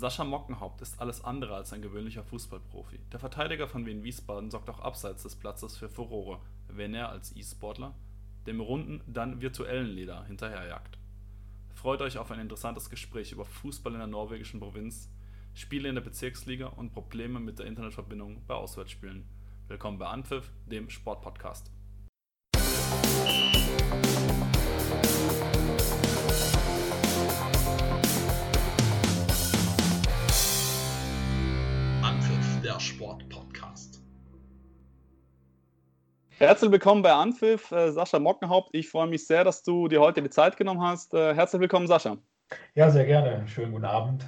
Sascha Mockenhaupt ist alles andere als ein gewöhnlicher Fußballprofi. Der Verteidiger von Wien Wiesbaden sorgt auch abseits des Platzes für Furore, wenn er als E-Sportler dem runden, dann virtuellen Leder hinterherjagt. Freut euch auf ein interessantes Gespräch über Fußball in der norwegischen Provinz, Spiele in der Bezirksliga und Probleme mit der Internetverbindung bei Auswärtsspielen. Willkommen bei Anpfiff, dem Sportpodcast. Der Sportpodcast. Herzlich willkommen bei Anpfiff, äh, Sascha Mockenhaupt. Ich freue mich sehr, dass du dir heute die Zeit genommen hast. Äh, herzlich willkommen, Sascha. Ja, sehr gerne. Schönen guten Abend.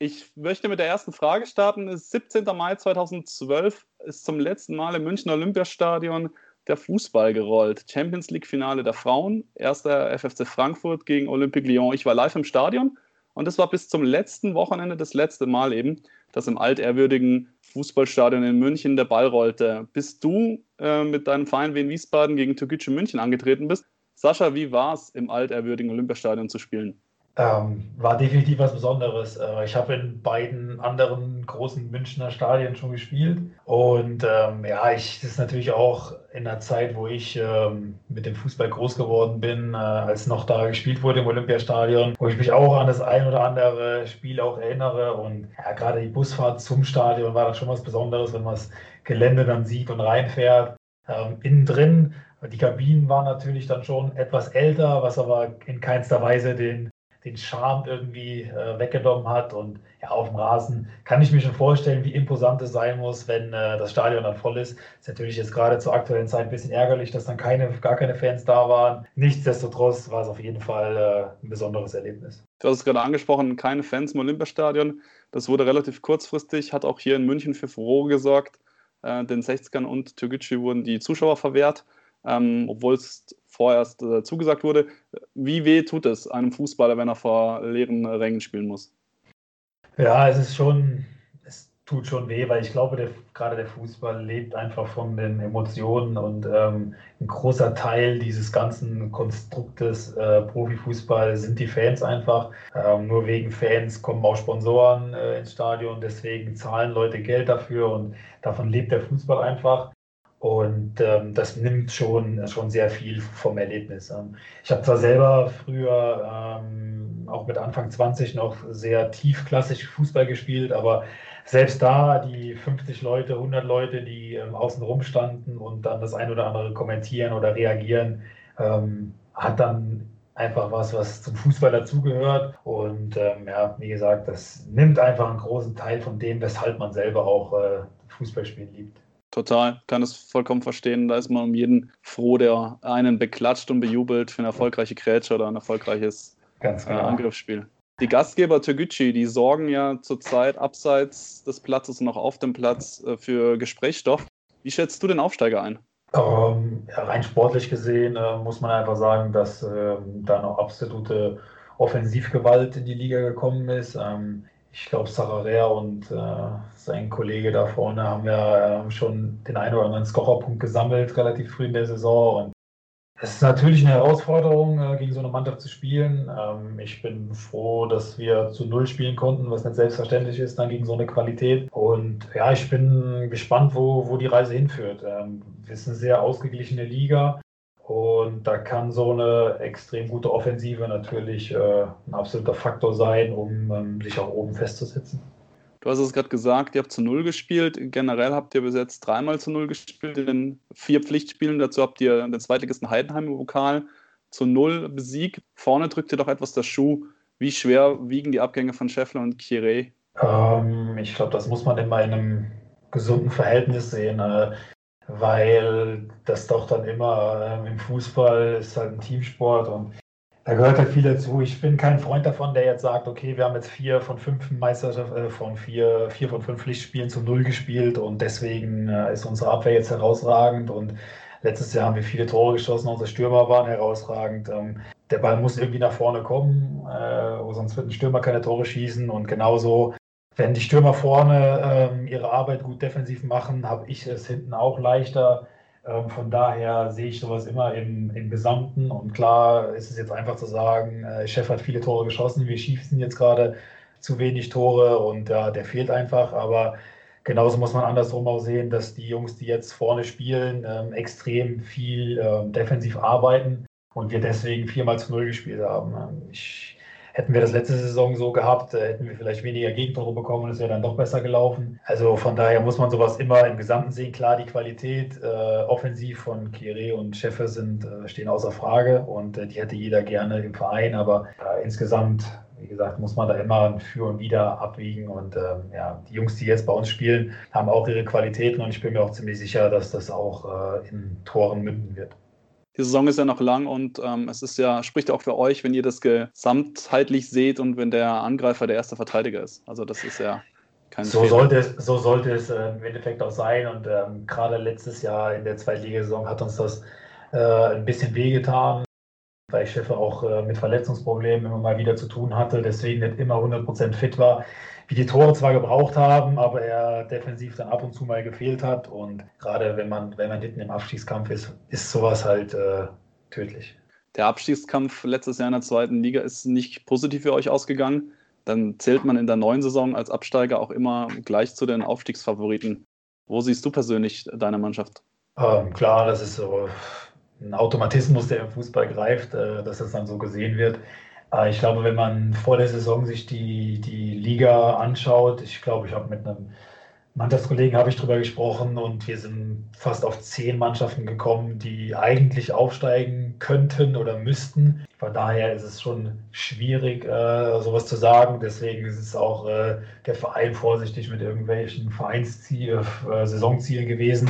Ich möchte mit der ersten Frage starten. Es ist 17. Mai 2012 ist zum letzten Mal im München Olympiastadion der Fußball gerollt. Champions League Finale der Frauen, erster FFC Frankfurt gegen Olympique Lyon. Ich war live im Stadion und es war bis zum letzten Wochenende das letzte Mal eben, dass im altehrwürdigen Fußballstadion in München der Ball rollte. Bis du äh, mit deinem Verein Wien Wiesbaden gegen Türkgücü München angetreten bist. Sascha, wie war es im altehrwürdigen Olympiastadion zu spielen? Ähm, war definitiv was Besonderes. Äh, ich habe in beiden anderen großen Münchner Stadien schon gespielt. Und ähm, ja, ich, das ist natürlich auch in der Zeit, wo ich ähm, mit dem Fußball groß geworden bin, äh, als noch da gespielt wurde im Olympiastadion, wo ich mich auch an das ein oder andere Spiel auch erinnere. Und ja, gerade die Busfahrt zum Stadion war dann schon was Besonderes, wenn man das Gelände dann sieht und reinfährt. Ähm, innen drin die Kabinen waren natürlich dann schon etwas älter, was aber in keinster Weise den den Charme irgendwie äh, weggenommen hat. Und ja, auf dem Rasen kann ich mir schon vorstellen, wie imposant es sein muss, wenn äh, das Stadion dann voll ist. Ist natürlich jetzt gerade zur aktuellen Zeit ein bisschen ärgerlich, dass dann keine, gar keine Fans da waren. Nichtsdestotrotz war es auf jeden Fall äh, ein besonderes Erlebnis. Du hast es gerade angesprochen, keine Fans im Olympiastadion. Das wurde relativ kurzfristig, hat auch hier in München für Furore gesorgt. Äh, den 60ern und Türkgücü wurden die Zuschauer verwehrt. Ähm, obwohl es vorerst äh, zugesagt wurde. Wie weh tut es einem Fußballer, wenn er vor leeren Rängen spielen muss? Ja, es ist schon, es tut schon weh, weil ich glaube, der, gerade der Fußball lebt einfach von den Emotionen und ähm, ein großer Teil dieses ganzen Konstruktes äh, Profifußball sind die Fans einfach. Ähm, nur wegen Fans kommen auch Sponsoren äh, ins Stadion, deswegen zahlen Leute Geld dafür und davon lebt der Fußball einfach. Und ähm, das nimmt schon, schon sehr viel vom Erlebnis. Ich habe zwar selber früher ähm, auch mit Anfang 20 noch sehr tiefklassig Fußball gespielt, aber selbst da die 50 Leute, 100 Leute, die ähm, außen rum standen und dann das ein oder andere kommentieren oder reagieren, ähm, hat dann einfach was, was zum Fußball dazugehört. Und ähm, ja, wie gesagt, das nimmt einfach einen großen Teil von dem, weshalb man selber auch äh, Fußballspielen liebt. Total, kann es vollkommen verstehen. Da ist man um jeden froh, der einen beklatscht und bejubelt für eine erfolgreiche Grätsche oder ein erfolgreiches Ganz genau. äh, Angriffsspiel. Die Gastgeber Türgücü, die sorgen ja zurzeit abseits des Platzes und auch auf dem Platz äh, für Gesprächsstoff. Wie schätzt du den Aufsteiger ein? Ähm, rein sportlich gesehen äh, muss man einfach sagen, dass ähm, da noch absolute Offensivgewalt in die Liga gekommen ist. Ähm, ich glaube, Sararea und äh, sein Kollege da vorne haben ja äh, schon den einen oder anderen Scorerpunkt gesammelt, relativ früh in der Saison. Und es ist natürlich eine Herausforderung, äh, gegen so eine Mannschaft zu spielen. Ähm, ich bin froh, dass wir zu Null spielen konnten, was nicht selbstverständlich ist, dann gegen so eine Qualität. Und ja, ich bin gespannt, wo, wo die Reise hinführt. Ähm, wir sind eine sehr ausgeglichene Liga. Und da kann so eine extrem gute Offensive natürlich äh, ein absoluter Faktor sein, um ähm, sich auch oben festzusetzen. Du hast es gerade gesagt, ihr habt zu Null gespielt. Generell habt ihr bis jetzt dreimal zu Null gespielt in vier Pflichtspielen. Dazu habt ihr den Zweitligisten Heidenheim im Vokal zu Null besiegt. Vorne drückt ihr doch etwas der Schuh. Wie schwer wiegen die Abgänge von Scheffler und Kire? Ähm, ich glaube, das muss man immer in einem gesunden Verhältnis sehen. Weil das doch dann immer äh, im Fußball ist halt ein Teamsport und da gehört halt viel dazu. Ich bin kein Freund davon, der jetzt sagt, okay, wir haben jetzt vier von fünf Meisterschaften, äh, von vier, vier von fünf Pflichtspielen zu null gespielt und deswegen äh, ist unsere Abwehr jetzt herausragend und letztes Jahr haben wir viele Tore geschossen, unsere Stürmer waren herausragend. Ähm, der Ball muss irgendwie nach vorne kommen, äh, sonst wird ein Stürmer keine Tore schießen und genauso wenn die Stürmer vorne ähm, ihre Arbeit gut defensiv machen, habe ich es hinten auch leichter. Ähm, von daher sehe ich sowas immer im, im Gesamten. Und klar ist es jetzt einfach zu sagen, äh, Chef hat viele Tore geschossen, wir schießen jetzt gerade zu wenig Tore und ja, der fehlt einfach. Aber genauso muss man andersrum auch sehen, dass die Jungs, die jetzt vorne spielen, ähm, extrem viel ähm, defensiv arbeiten und wir deswegen viermal zu null gespielt haben. Ähm, ich Hätten wir das letzte Saison so gehabt, äh, hätten wir vielleicht weniger Gegentore bekommen und es wäre dann doch besser gelaufen. Also von daher muss man sowas immer im Gesamten sehen. Klar, die Qualität äh, offensiv von Kire und Schäfer sind, äh, stehen außer Frage und äh, die hätte jeder gerne im Verein, aber äh, insgesamt wie gesagt, muss man da immer ein Für und Wider abwiegen. Und ähm, ja, die Jungs, die jetzt bei uns spielen, haben auch ihre Qualitäten und ich bin mir auch ziemlich sicher, dass das auch äh, in Toren münden wird die Saison ist ja noch lang und ähm, es ist ja, spricht auch für euch, wenn ihr das gesamtheitlich seht und wenn der Angreifer der erste Verteidiger ist. Also das ist ja kein so Fehler. sollte es, So sollte es äh, im Endeffekt auch sein. Und ähm, gerade letztes Jahr in der Zweitligasaison hat uns das äh, ein bisschen wehgetan, weil Schäfer auch äh, mit Verletzungsproblemen immer mal wieder zu tun hatte, deswegen nicht immer 100% fit war wie die Tore zwar gebraucht haben, aber er defensiv dann ab und zu mal gefehlt hat. Und gerade wenn man, wenn man hinten im Abstiegskampf ist, ist sowas halt äh, tödlich. Der Abstiegskampf letztes Jahr in der zweiten Liga ist nicht positiv für euch ausgegangen. Dann zählt man in der neuen Saison als Absteiger auch immer gleich zu den Aufstiegsfavoriten. Wo siehst du persönlich deine Mannschaft? Ähm, klar, das ist so ein Automatismus, der im Fußball greift, äh, dass das dann so gesehen wird. Äh, ich glaube, wenn man vor der Saison sich die, die Liga anschaut, ich glaube, ich habe mit einem Mannschaftskollegen habe ich darüber gesprochen und wir sind fast auf zehn Mannschaften gekommen, die eigentlich aufsteigen könnten oder müssten. Von daher ist es schon schwierig, äh, sowas zu sagen. Deswegen ist es auch äh, der Verein vorsichtig mit irgendwelchen Vereinszielen, äh, Saisonzielen gewesen.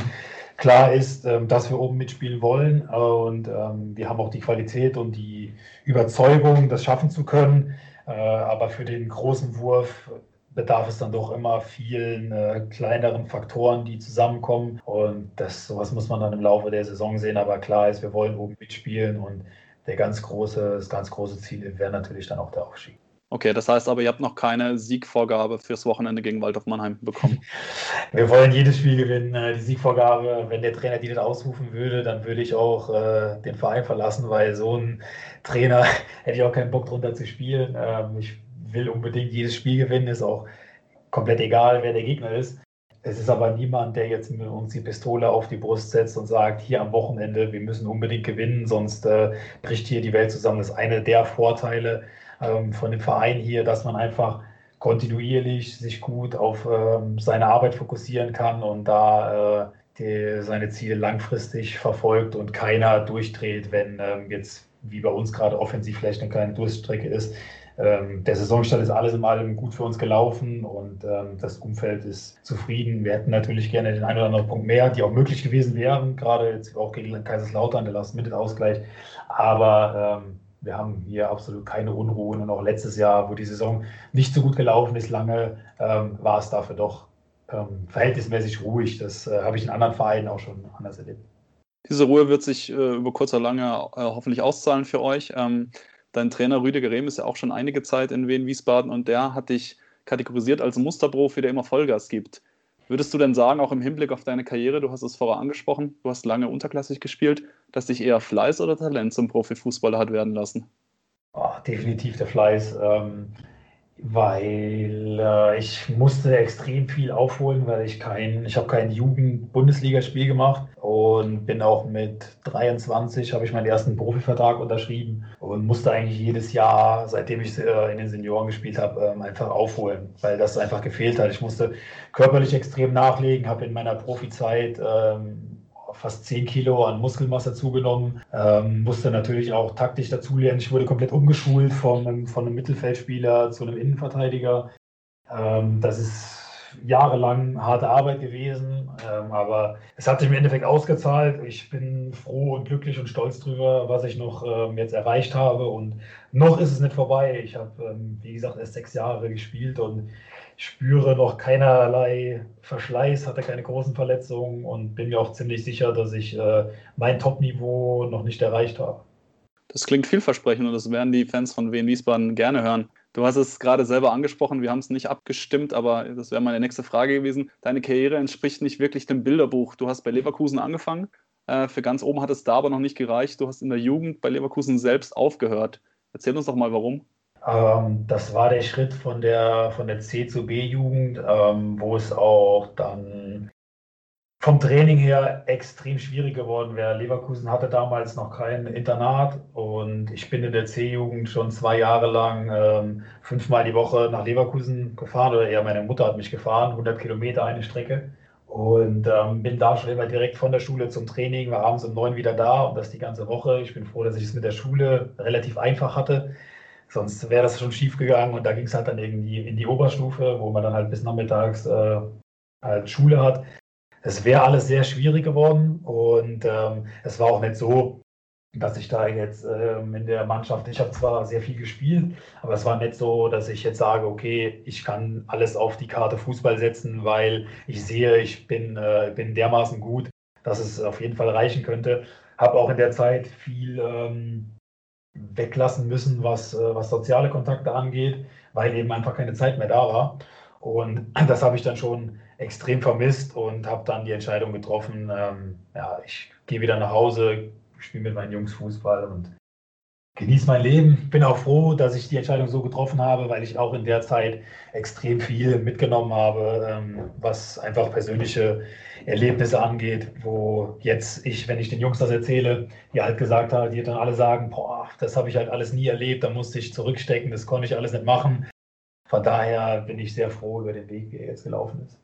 Klar ist, ähm, dass wir oben mitspielen wollen und ähm, wir haben auch die Qualität und die Überzeugung, das schaffen zu können. Äh, aber für den großen Wurf bedarf es dann doch immer vielen äh, kleineren Faktoren, die zusammenkommen. Und das, sowas muss man dann im Laufe der Saison sehen. Aber klar ist, wir wollen oben mitspielen und der ganz große, das ganz große Ziel wäre natürlich dann auch der Aufstieg. Okay, das heißt aber, ihr habt noch keine Siegvorgabe fürs Wochenende gegen Waldorf Mannheim bekommen. Wir wollen jedes Spiel gewinnen. Äh, die Siegvorgabe, wenn der Trainer die nicht ausrufen würde, dann würde ich auch äh, den Verein verlassen, weil so ein Trainer hätte ich auch keinen Bock drunter zu spielen. Ähm, ich will unbedingt jedes Spiel gewinnen, ist auch komplett egal, wer der Gegner ist. Es ist aber niemand, der jetzt mit uns die Pistole auf die Brust setzt und sagt, hier am Wochenende, wir müssen unbedingt gewinnen, sonst äh, bricht hier die Welt zusammen. Das ist einer der Vorteile, ähm, von dem Verein hier, dass man einfach kontinuierlich sich gut auf ähm, seine Arbeit fokussieren kann und da äh, die, seine Ziele langfristig verfolgt und keiner durchdreht, wenn ähm, jetzt wie bei uns gerade offensiv vielleicht eine kleine Durststrecke ist. Ähm, der Saisonstart ist alles in allem gut für uns gelaufen und ähm, das Umfeld ist zufrieden. Wir hätten natürlich gerne den einen oder anderen Punkt mehr, die auch möglich gewesen wären, gerade jetzt auch gegen Kaiserslautern, der Last-Minute-Ausgleich. Aber ähm, wir haben hier absolut keine Unruhen und auch letztes Jahr, wo die Saison nicht so gut gelaufen ist, lange ähm, war es dafür doch ähm, verhältnismäßig ruhig. Das äh, habe ich in anderen Vereinen auch schon anders erlebt. Diese Ruhe wird sich äh, über kurz oder lange äh, hoffentlich auszahlen für euch. Ähm, dein Trainer Rüdiger Rehm ist ja auch schon einige Zeit in Wien-Wiesbaden und der hat dich kategorisiert als Musterprofi, der immer Vollgas gibt. Würdest du denn sagen, auch im Hinblick auf deine Karriere, du hast es vorher angesprochen, du hast lange unterklassig gespielt, dass dich eher Fleiß oder Talent zum Profifußballer hat werden lassen? Oh, definitiv der Fleiß. Ähm, weil äh, ich musste extrem viel aufholen, weil ich kein, ich habe kein Jugend-Bundesligaspiel gemacht und bin auch mit 23 habe ich meinen ersten Profivertrag unterschrieben und musste eigentlich jedes Jahr, seitdem ich äh, in den Senioren gespielt habe, ähm, einfach aufholen, weil das einfach gefehlt hat. Ich musste körperlich extrem nachlegen, habe in meiner Profizeit ähm, fast 10 Kilo an Muskelmasse zugenommen. Ähm, musste natürlich auch taktisch dazulernen. Ich wurde komplett umgeschult von von einem Mittelfeldspieler zu einem Innenverteidiger. Ähm, das ist jahrelang harte Arbeit gewesen, ähm, aber es hat sich im Endeffekt ausgezahlt. Ich bin froh und glücklich und stolz darüber, was ich noch ähm, jetzt erreicht habe. Und noch ist es nicht vorbei. Ich habe, ähm, wie gesagt, erst sechs Jahre gespielt und spüre noch keinerlei Verschleiß, hatte keine großen Verletzungen und bin mir auch ziemlich sicher, dass ich äh, mein Top-Niveau noch nicht erreicht habe. Das klingt vielversprechend und das werden die Fans von Wien Wiesbaden gerne hören. Du hast es gerade selber angesprochen, wir haben es nicht abgestimmt, aber das wäre meine nächste Frage gewesen. Deine Karriere entspricht nicht wirklich dem Bilderbuch. Du hast bei Leverkusen angefangen, äh, für ganz oben hat es da aber noch nicht gereicht. Du hast in der Jugend bei Leverkusen selbst aufgehört. Erzähl uns doch mal, warum. Ähm, das war der Schritt von der, von der C zu B-Jugend, ähm, wo es auch dann vom Training her extrem schwierig geworden wäre. Leverkusen hatte damals noch kein Internat und ich bin in der C-Jugend schon zwei Jahre lang ähm, fünfmal die Woche nach Leverkusen gefahren oder eher meine Mutter hat mich gefahren, 100 Kilometer eine Strecke. Und ähm, bin da schon immer direkt von der Schule zum Training, war abends um neun wieder da und das die ganze Woche. Ich bin froh, dass ich es mit der Schule relativ einfach hatte. Sonst wäre das schon schief gegangen und da ging es halt dann irgendwie in die Oberstufe, wo man dann halt bis nachmittags äh, halt Schule hat. Es wäre alles sehr schwierig geworden und ähm, es war auch nicht so, dass ich da jetzt ähm, in der Mannschaft, ich habe zwar sehr viel gespielt, aber es war nicht so, dass ich jetzt sage, okay, ich kann alles auf die Karte Fußball setzen, weil ich sehe, ich bin, äh, bin dermaßen gut, dass es auf jeden Fall reichen könnte. Habe auch in der Zeit viel ähm, weglassen müssen, was, äh, was soziale Kontakte angeht, weil eben einfach keine Zeit mehr da war. Und das habe ich dann schon extrem vermisst und habe dann die Entscheidung getroffen, ähm, ja, ich gehe wieder nach Hause, spiele mit meinen Jungs Fußball und genieße mein Leben. Bin auch froh, dass ich die Entscheidung so getroffen habe, weil ich auch in der Zeit extrem viel mitgenommen habe, ähm, was einfach persönliche Erlebnisse angeht, wo jetzt ich, wenn ich den Jungs das erzähle, die halt gesagt haben, die dann alle sagen, boah, das habe ich halt alles nie erlebt, da musste ich zurückstecken, das konnte ich alles nicht machen. Von daher bin ich sehr froh über den Weg, wie er jetzt gelaufen ist.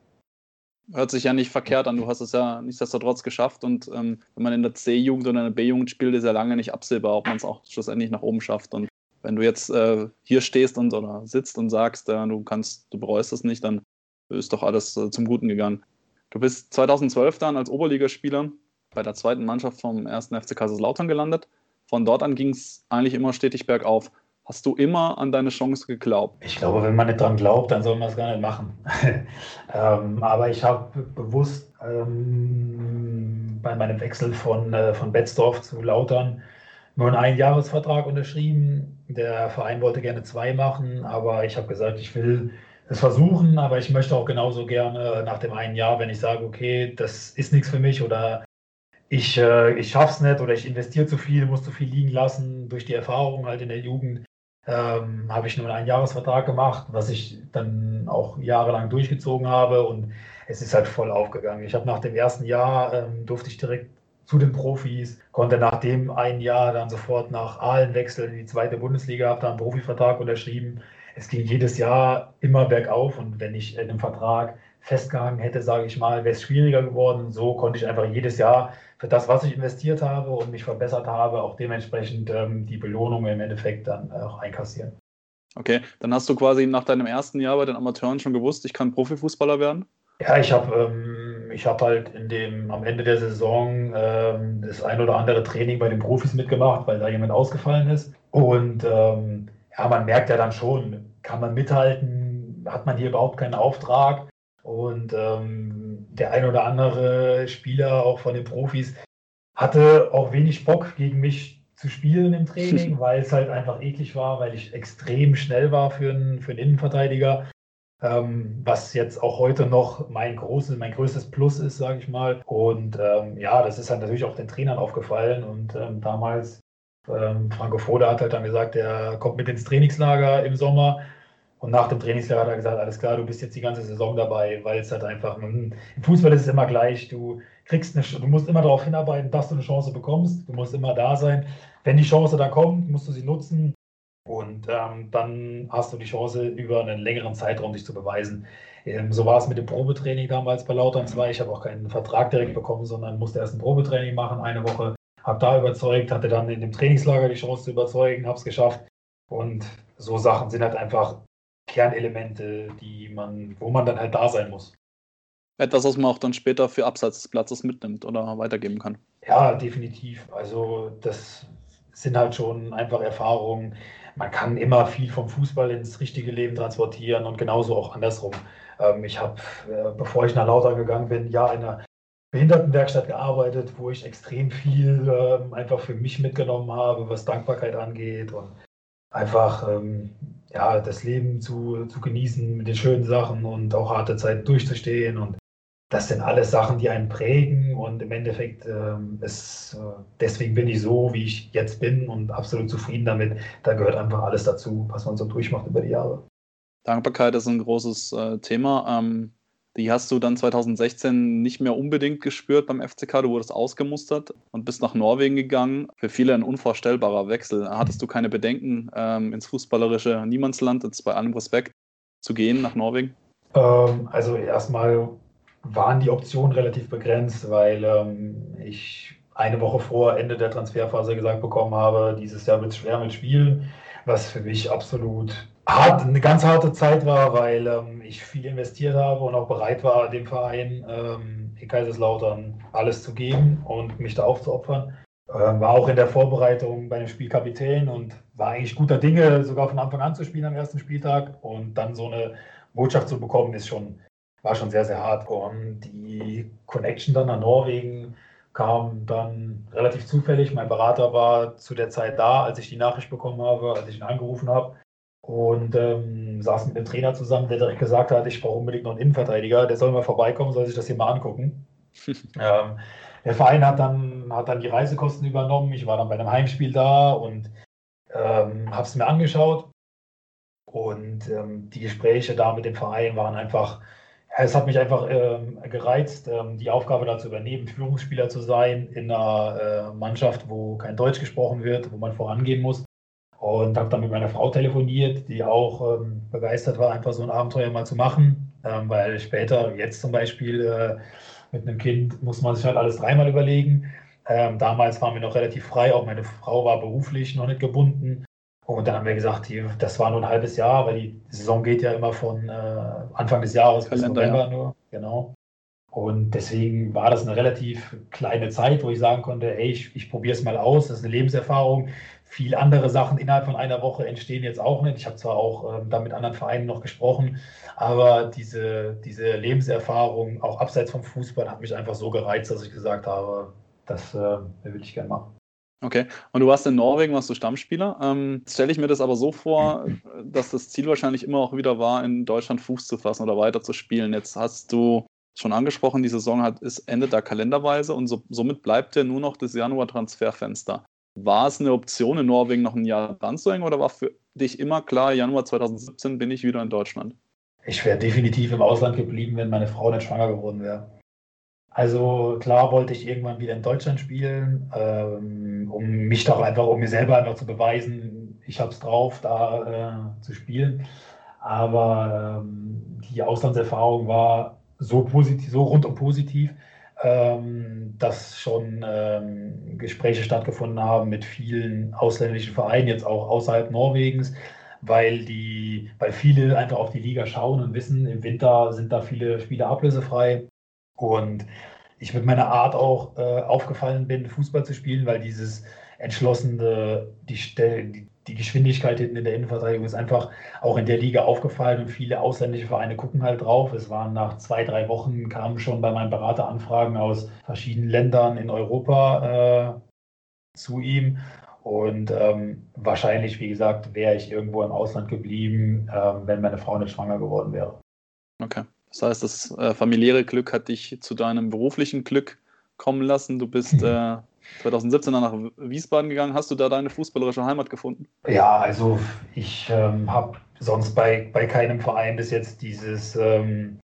Hört sich ja nicht verkehrt an. Du hast es ja nichtsdestotrotz geschafft. Und ähm, wenn man in der C-Jugend oder in der B-Jugend spielt, ist ja lange nicht absehbar, ob man es auch schlussendlich nach oben schafft. Und wenn du jetzt äh, hier stehst und oder sitzt und sagst, äh, du kannst, du bereust es nicht, dann ist doch alles äh, zum Guten gegangen. Du bist 2012 dann als Oberligaspieler bei der zweiten Mannschaft vom 1. FC Kaiserslautern gelandet. Von dort an ging es eigentlich immer stetig bergauf. Hast du immer an deine Chance geglaubt? Ich glaube, wenn man nicht dran glaubt, dann soll man es gar nicht machen. ähm, aber ich habe bewusst ähm, bei meinem Wechsel von, äh, von Betzdorf zu Lautern nur einen Einjahresvertrag unterschrieben. Der Verein wollte gerne zwei machen, aber ich habe gesagt, ich will es versuchen, aber ich möchte auch genauso gerne nach dem einen Jahr, wenn ich sage, okay, das ist nichts für mich oder ich, äh, ich schaffe es nicht oder ich investiere zu viel, muss zu viel liegen lassen durch die Erfahrung halt in der Jugend, ähm, habe ich nur einen Jahresvertrag gemacht, was ich dann auch jahrelang durchgezogen habe und es ist halt voll aufgegangen. Ich habe nach dem ersten Jahr ähm, durfte ich direkt zu den Profis, konnte nach dem einen Jahr dann sofort nach Aalen wechseln in die zweite Bundesliga, habe da einen Profivertrag unterschrieben. Es ging jedes Jahr immer bergauf und wenn ich in einem Vertrag festgehangen hätte, sage ich mal, wäre es schwieriger geworden. So konnte ich einfach jedes Jahr für das, was ich investiert habe und mich verbessert habe, auch dementsprechend ähm, die Belohnung im Endeffekt dann auch einkassieren. Okay, dann hast du quasi nach deinem ersten Jahr bei den Amateuren schon gewusst, ich kann Profifußballer werden? Ja, ich habe ähm, hab halt in dem, am Ende der Saison ähm, das ein oder andere Training bei den Profis mitgemacht, weil da jemand ausgefallen ist. Und ähm, ja, man merkt ja dann schon, kann man mithalten, hat man hier überhaupt keinen Auftrag. Und ähm, der ein oder andere Spieler, auch von den Profis, hatte auch wenig Bock, gegen mich zu spielen im Training, weil es halt einfach eklig war, weil ich extrem schnell war für einen, für einen Innenverteidiger. Ähm, was jetzt auch heute noch mein großes, mein größtes Plus ist, sage ich mal. Und ähm, ja, das ist halt natürlich auch den Trainern aufgefallen. Und ähm, damals, ähm, Franco Foda hat halt dann gesagt, er kommt mit ins Trainingslager im Sommer. Und nach dem Trainingsjahr hat er gesagt, alles klar, du bist jetzt die ganze Saison dabei, weil es halt einfach, im Fußball ist es immer gleich, du kriegst eine, du musst immer darauf hinarbeiten, dass du eine Chance bekommst, du musst immer da sein. Wenn die Chance dann kommt, musst du sie nutzen und ähm, dann hast du die Chance, über einen längeren Zeitraum dich zu beweisen. Ähm, so war es mit dem Probetraining damals bei Lautern 2. Ich habe auch keinen Vertrag direkt bekommen, sondern musste erst ein Probetraining machen, eine Woche. Habe da überzeugt, hatte dann in dem Trainingslager die Chance zu überzeugen, habe es geschafft. Und so Sachen sind halt einfach Kernelemente, die man, wo man dann halt da sein muss. Etwas, was man auch dann später für Abseits des Platzes mitnimmt oder weitergeben kann. Ja, definitiv. Also das sind halt schon einfach Erfahrungen. Man kann immer viel vom Fußball ins richtige Leben transportieren und genauso auch andersrum. Ähm, ich habe, äh, bevor ich nach Lautern gegangen bin, ja in einer Behindertenwerkstatt gearbeitet, wo ich extrem viel ähm, einfach für mich mitgenommen habe, was Dankbarkeit angeht und einfach ähm, ja, das Leben zu, zu genießen mit den schönen Sachen und auch harte Zeiten durchzustehen. Und das sind alles Sachen, die einen prägen und im Endeffekt ähm, ist, äh, deswegen bin ich so, wie ich jetzt bin und absolut zufrieden damit. Da gehört einfach alles dazu, was man so durchmacht über die Jahre. Dankbarkeit ist ein großes äh, Thema. Ähm, die hast du dann 2016 nicht mehr unbedingt gespürt beim FCK. Du wurdest ausgemustert und bist nach Norwegen gegangen. Für viele ein unvorstellbarer Wechsel. Hattest du keine Bedenken, ähm, ins fußballerische Niemandsland, jetzt bei allem Respekt, zu gehen nach Norwegen? Ähm, also erstmal waren die Optionen relativ begrenzt, weil ähm, ich eine Woche vor Ende der Transferphase gesagt bekommen habe, dieses Jahr wird es schwer mit Spielen, was für mich absolut hart, eine ganz harte Zeit war, weil ähm, ich viel investiert habe und auch bereit war, dem Verein ähm, in Kaiserslautern alles zu geben und mich da aufzuopfern. Ähm, war auch in der Vorbereitung bei dem Spiel Kapitän und war eigentlich guter Dinge, sogar von Anfang an zu spielen am ersten Spieltag. Und dann so eine Botschaft zu bekommen, ist schon war schon sehr, sehr hart. Und die Connection dann nach Norwegen kam dann relativ zufällig. Mein Berater war zu der Zeit da, als ich die Nachricht bekommen habe, als ich ihn angerufen habe. Und ähm, saß mit dem Trainer zusammen, der direkt gesagt hat, ich brauche unbedingt noch einen Innenverteidiger, der soll mal vorbeikommen, soll sich das hier mal angucken. ähm, der Verein hat dann, hat dann die Reisekosten übernommen. Ich war dann bei einem Heimspiel da und ähm, habe es mir angeschaut. Und ähm, die Gespräche da mit dem Verein waren einfach es hat mich einfach ähm, gereizt, ähm, die Aufgabe da zu übernehmen, Führungsspieler zu sein in einer äh, Mannschaft, wo kein Deutsch gesprochen wird, wo man vorangehen muss. Und habe dann mit meiner Frau telefoniert, die auch ähm, begeistert war, einfach so ein Abenteuer mal zu machen. Ähm, weil später, jetzt zum Beispiel äh, mit einem Kind, muss man sich halt alles dreimal überlegen. Ähm, damals waren wir noch relativ frei, auch meine Frau war beruflich noch nicht gebunden. Und dann haben wir gesagt, die, das war nur ein halbes Jahr, weil die Saison geht ja immer von äh, Anfang des Jahres bis November ja. nur. Genau. Und deswegen war das eine relativ kleine Zeit, wo ich sagen konnte, ey, ich, ich probiere es mal aus, das ist eine Lebenserfahrung. Viele andere Sachen innerhalb von einer Woche entstehen jetzt auch nicht. Ich habe zwar auch ähm, da mit anderen Vereinen noch gesprochen, aber diese, diese Lebenserfahrung, auch abseits vom Fußball, hat mich einfach so gereizt, dass ich gesagt habe, das äh, will ich gerne machen. Okay, und du warst in Norwegen, warst du Stammspieler. Ähm, stelle ich mir das aber so vor, dass das Ziel wahrscheinlich immer auch wieder war, in Deutschland Fuß zu fassen oder weiter zu spielen. Jetzt hast du schon angesprochen, die Saison hat, ist endet da kalenderweise und so, somit bleibt ja nur noch das Januar-Transferfenster. War es eine Option, in Norwegen noch ein Jahr dran zu hängen oder war für dich immer klar, Januar 2017 bin ich wieder in Deutschland? Ich wäre definitiv im Ausland geblieben, wenn meine Frau nicht schwanger geworden wäre. Also klar wollte ich irgendwann wieder in Deutschland spielen, ähm, um mich doch einfach, um mir selber einfach zu beweisen, ich habe es drauf, da äh, zu spielen. Aber ähm, die Auslandserfahrung war so positiv, so rundum positiv, ähm, dass schon ähm, Gespräche stattgefunden haben mit vielen ausländischen Vereinen, jetzt auch außerhalb Norwegens, weil die, weil viele einfach auf die Liga schauen und wissen, im Winter sind da viele Spieler ablösefrei. Und ich mit meiner Art auch äh, aufgefallen bin, Fußball zu spielen, weil dieses entschlossene, die, die, die Geschwindigkeit hinten in der Innenverteidigung ist einfach auch in der Liga aufgefallen und viele ausländische Vereine gucken halt drauf. Es waren nach zwei, drei Wochen kamen schon bei meinem Berater Anfragen aus verschiedenen Ländern in Europa äh, zu ihm. Und ähm, wahrscheinlich, wie gesagt, wäre ich irgendwo im Ausland geblieben, äh, wenn meine Frau nicht schwanger geworden wäre. Okay. Das heißt, das äh, familiäre Glück hat dich zu deinem beruflichen Glück kommen lassen. Du bist äh, 2017 dann nach Wiesbaden gegangen. Hast du da deine fußballerische Heimat gefunden? Ja, also ich ähm, habe sonst bei, bei keinem Verein bis jetzt dieses, ähm,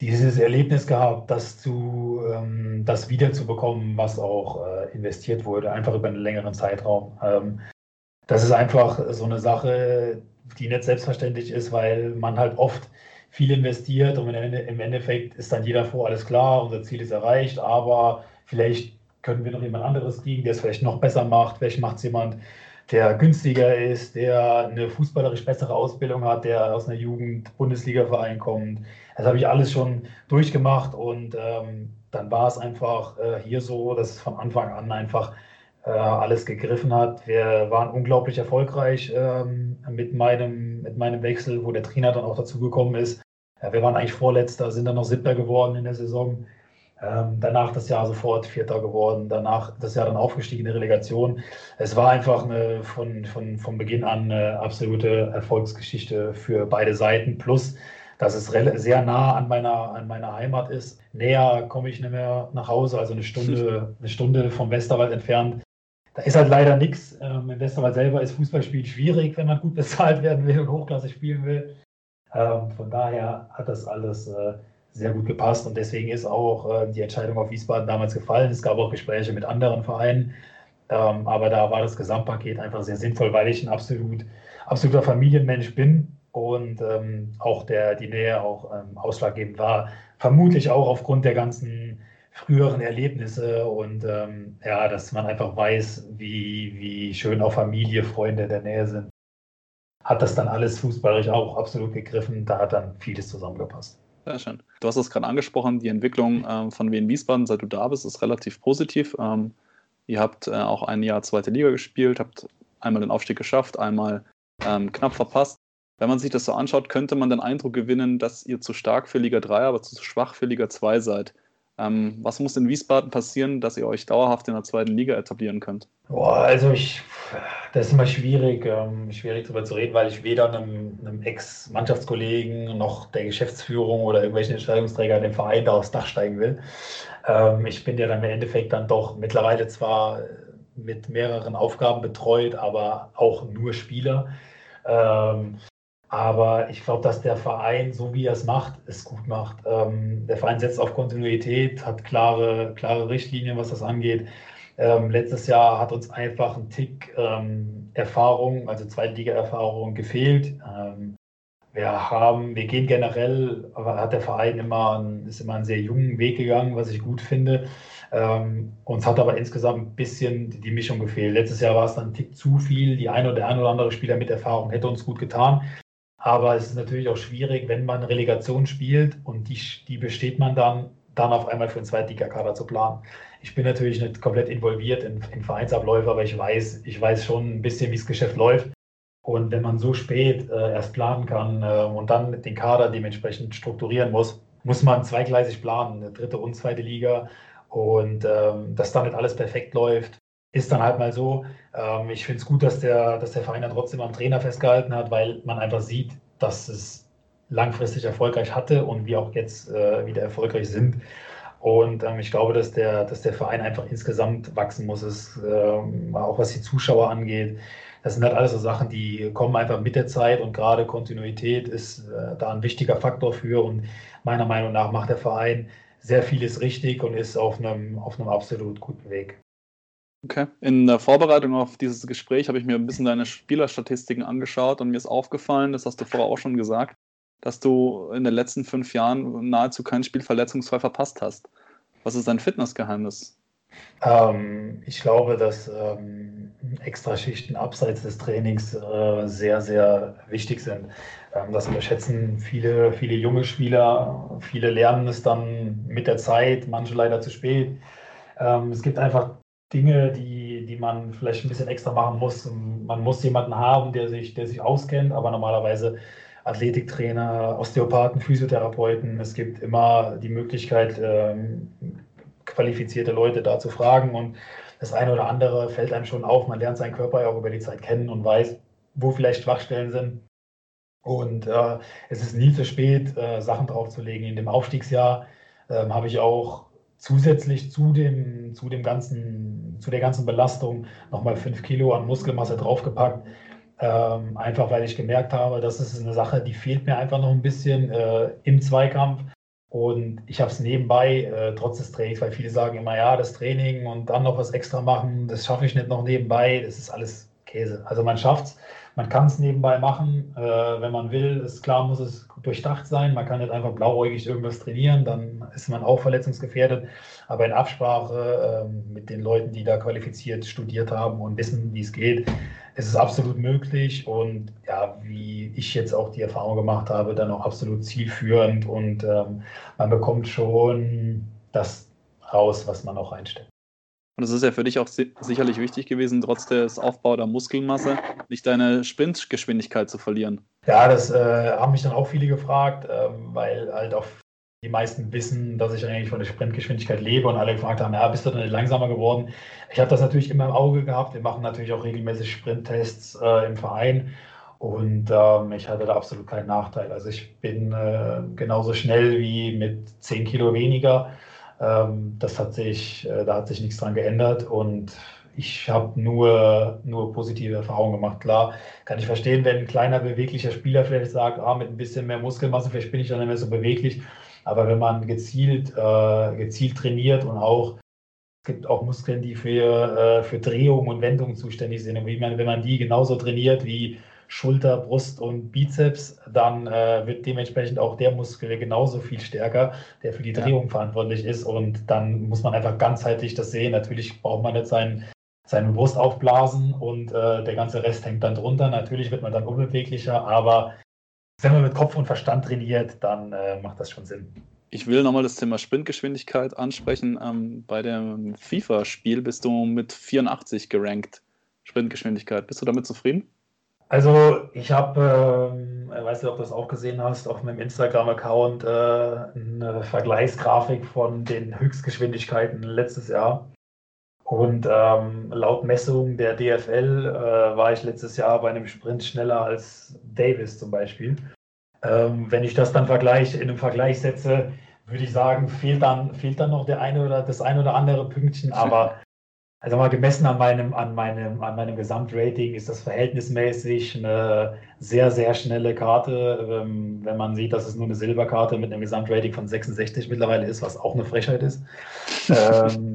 dieses Erlebnis gehabt, das, zu, ähm, das wiederzubekommen, was auch äh, investiert wurde, einfach über einen längeren Zeitraum. Ähm, das ist einfach so eine Sache, die nicht selbstverständlich ist, weil man halt oft viel investiert und im Endeffekt ist dann jeder froh, alles klar, unser Ziel ist erreicht, aber vielleicht können wir noch jemand anderes kriegen, der es vielleicht noch besser macht. Vielleicht macht es jemand, der günstiger ist, der eine fußballerisch bessere Ausbildung hat, der aus einer Jugend-Bundesliga-Verein kommt. Das habe ich alles schon durchgemacht und ähm, dann war es einfach äh, hier so, dass es von Anfang an einfach äh, alles gegriffen hat. Wir waren unglaublich erfolgreich ähm, mit, meinem, mit meinem Wechsel, wo der Trainer dann auch dazugekommen ist. Ja, wir waren eigentlich Vorletzter, sind dann noch Siebter geworden in der Saison. Ähm, danach das Jahr sofort Vierter geworden, danach das Jahr dann aufgestiegen in der Relegation. Es war einfach eine, von, von, von Beginn an eine absolute Erfolgsgeschichte für beide Seiten. Plus dass es sehr nah an meiner, an meiner Heimat ist. Näher komme ich nicht mehr nach Hause, also eine Stunde, eine Stunde vom Westerwald entfernt. Da ist halt leider nichts. Ähm, Im Westerwald selber ist Fußballspiel schwierig, wenn man gut bezahlt werden will und Hochklasse spielen will. Ähm, von daher hat das alles äh, sehr gut gepasst und deswegen ist auch äh, die Entscheidung auf Wiesbaden damals gefallen. Es gab auch Gespräche mit anderen Vereinen, ähm, aber da war das Gesamtpaket einfach sehr sinnvoll, weil ich ein absolut, absoluter Familienmensch bin und ähm, auch der, die Nähe auch ähm, ausschlaggebend war. Vermutlich auch aufgrund der ganzen früheren Erlebnisse und ähm, ja, dass man einfach weiß, wie, wie schön auch Familie, Freunde in der Nähe sind. Hat das dann alles fußballisch auch absolut gegriffen, da hat dann vieles zusammengepasst. Sehr schön. Du hast es gerade angesprochen, die Entwicklung ähm, von Wien Wiesbaden, seit du da bist, ist relativ positiv. Ähm, ihr habt äh, auch ein Jahr zweite Liga gespielt, habt einmal den Aufstieg geschafft, einmal ähm, knapp verpasst. Wenn man sich das so anschaut, könnte man den Eindruck gewinnen, dass ihr zu stark für Liga 3, aber zu schwach für Liga 2 seid. Ähm, was muss in Wiesbaden passieren, dass ihr euch dauerhaft in der zweiten Liga etablieren könnt? Boah, also ich, das ist immer schwierig, ähm, schwierig darüber zu reden, weil ich weder einem, einem Ex-Mannschaftskollegen noch der Geschäftsführung oder irgendwelchen Entscheidungsträgern dem Verein da aufs Dach steigen will. Ähm, ich bin ja dann im Endeffekt dann doch mittlerweile zwar mit mehreren Aufgaben betreut, aber auch nur Spieler. Ähm, aber ich glaube, dass der Verein, so wie er es macht, es gut macht. Ähm, der Verein setzt auf Kontinuität, hat klare, klare Richtlinien, was das angeht. Ähm, letztes Jahr hat uns einfach ein Tick ähm, Erfahrung, also Zweitliga-Erfahrung gefehlt. Ähm, wir haben, wir gehen generell, aber hat der Verein immer, einen, ist immer einen sehr jungen Weg gegangen, was ich gut finde. Ähm, uns hat aber insgesamt ein bisschen die Mischung gefehlt. Letztes Jahr war es dann ein Tick zu viel. Die eine oder andere Spieler mit Erfahrung hätte uns gut getan. Aber es ist natürlich auch schwierig, wenn man Relegation spielt und die, die besteht man dann, dann auf einmal für einen Zweitligakader zu planen. Ich bin natürlich nicht komplett involviert in, in Vereinsabläufe, aber ich weiß, ich weiß schon ein bisschen, wie das Geschäft läuft. Und wenn man so spät äh, erst planen kann äh, und dann den Kader dementsprechend strukturieren muss, muss man zweigleisig planen, eine dritte und zweite Liga. Und ähm, dass nicht alles perfekt läuft, ist dann halt mal so. Ähm, ich finde es gut, dass der, dass der Verein dann trotzdem am Trainer festgehalten hat, weil man einfach sieht, dass es langfristig erfolgreich hatte und wir auch jetzt äh, wieder erfolgreich sind. Und ähm, ich glaube, dass der, dass der Verein einfach insgesamt wachsen muss, es, ähm, auch was die Zuschauer angeht. Das sind halt alles so Sachen, die kommen einfach mit der Zeit und gerade Kontinuität ist äh, da ein wichtiger Faktor für. Und meiner Meinung nach macht der Verein sehr vieles richtig und ist auf einem, auf einem absolut guten Weg. Okay. In der Vorbereitung auf dieses Gespräch habe ich mir ein bisschen deine Spielerstatistiken angeschaut und mir ist aufgefallen, das hast du vorher auch schon gesagt, dass du in den letzten fünf Jahren nahezu kein Spiel verletzungsfrei verpasst hast. Was ist dein Fitnessgeheimnis? Ähm, ich glaube, dass ähm, Extraschichten abseits des Trainings äh, sehr, sehr wichtig sind. Ähm, das unterschätzen viele, viele junge Spieler. Viele lernen es dann mit der Zeit, manche leider zu spät. Ähm, es gibt einfach Dinge, die, die man vielleicht ein bisschen extra machen muss. Man muss jemanden haben, der sich, der sich auskennt, aber normalerweise Athletiktrainer, Osteopathen, Physiotherapeuten. Es gibt immer die Möglichkeit, ähm, qualifizierte Leute da zu fragen und das eine oder andere fällt einem schon auf. Man lernt seinen Körper ja auch über die Zeit kennen und weiß, wo vielleicht Schwachstellen sind. Und äh, es ist nie zu spät, äh, Sachen draufzulegen. In dem Aufstiegsjahr äh, habe ich auch zusätzlich zu dem, zu dem ganzen, zu der ganzen Belastung nochmal fünf Kilo an Muskelmasse draufgepackt. Ähm, einfach weil ich gemerkt habe, das ist eine Sache, die fehlt mir einfach noch ein bisschen äh, im Zweikampf. Und ich habe es nebenbei, äh, trotz des Trainings, weil viele sagen immer, ja, das Training und dann noch was extra machen, das schaffe ich nicht noch nebenbei. Das ist alles Käse. Also man schafft es, man kann es nebenbei machen, äh, wenn man will. Ist klar, muss es durchdacht sein. Man kann nicht einfach blauäugig irgendwas trainieren, dann ist man auch verletzungsgefährdet. Aber in Absprache äh, mit den Leuten, die da qualifiziert studiert haben und wissen, wie es geht, ist es absolut möglich. Und ja, wie ich jetzt auch die Erfahrung gemacht habe, dann auch absolut zielführend. Und ähm, man bekommt schon das raus, was man auch einstellt. Und es ist ja für dich auch sicherlich wichtig gewesen, trotz des Aufbaus der Muskelmasse, nicht deine Sprintgeschwindigkeit zu verlieren. Ja, das äh, haben mich dann auch viele gefragt, ähm, weil halt auch die meisten wissen, dass ich eigentlich von der Sprintgeschwindigkeit lebe und alle gefragt haben, ja, bist du denn langsamer geworden? Ich habe das natürlich immer im Auge gehabt. Wir machen natürlich auch regelmäßig Sprinttests äh, im Verein Und ähm, ich hatte da absolut keinen Nachteil. Also ich bin äh, genauso schnell wie mit 10 Kilo weniger. Ähm, das hat sich, äh, da hat sich nichts dran geändert und ich habe nur, nur positive Erfahrungen gemacht. Klar, kann ich verstehen, wenn ein kleiner, beweglicher Spieler vielleicht sagt, ah, mit ein bisschen mehr Muskelmasse, vielleicht bin ich dann nicht mehr so beweglich. Aber wenn man gezielt, äh, gezielt trainiert und auch, es gibt auch Muskeln, die für, äh, für Drehung und Wendung zuständig sind. Und wie man, wenn man die genauso trainiert wie Schulter, Brust und Bizeps, dann äh, wird dementsprechend auch der Muskel genauso viel stärker, der für die Drehung ja. verantwortlich ist. Und dann muss man einfach ganzheitlich das sehen. Natürlich braucht man nicht seinen seine Brust aufblasen und äh, der ganze Rest hängt dann drunter. Natürlich wird man dann unbeweglicher, aber wenn man mit Kopf und Verstand trainiert, dann äh, macht das schon Sinn. Ich will nochmal das Thema Sprintgeschwindigkeit ansprechen. Ähm, bei dem FIFA-Spiel bist du mit 84 gerankt. Sprintgeschwindigkeit. Bist du damit zufrieden? Also ich habe, ähm, weiß nicht, ob du das auch gesehen hast, auf meinem Instagram-Account äh, eine Vergleichsgrafik von den Höchstgeschwindigkeiten letztes Jahr. Und ähm, laut Messung der DFL äh, war ich letztes Jahr bei einem Sprint schneller als Davis zum Beispiel. Ähm, wenn ich das dann vergleich, in einem Vergleich setze, würde ich sagen, fehlt dann, fehlt dann noch der eine oder das eine oder andere Pünktchen. Aber also mal gemessen an meinem, an meinem, an meinem Gesamtrating ist das verhältnismäßig eine sehr, sehr schnelle Karte. Ähm, wenn man sieht, dass es nur eine Silberkarte mit einem Gesamtrating von 66 mittlerweile ist, was auch eine Frechheit ist. ähm,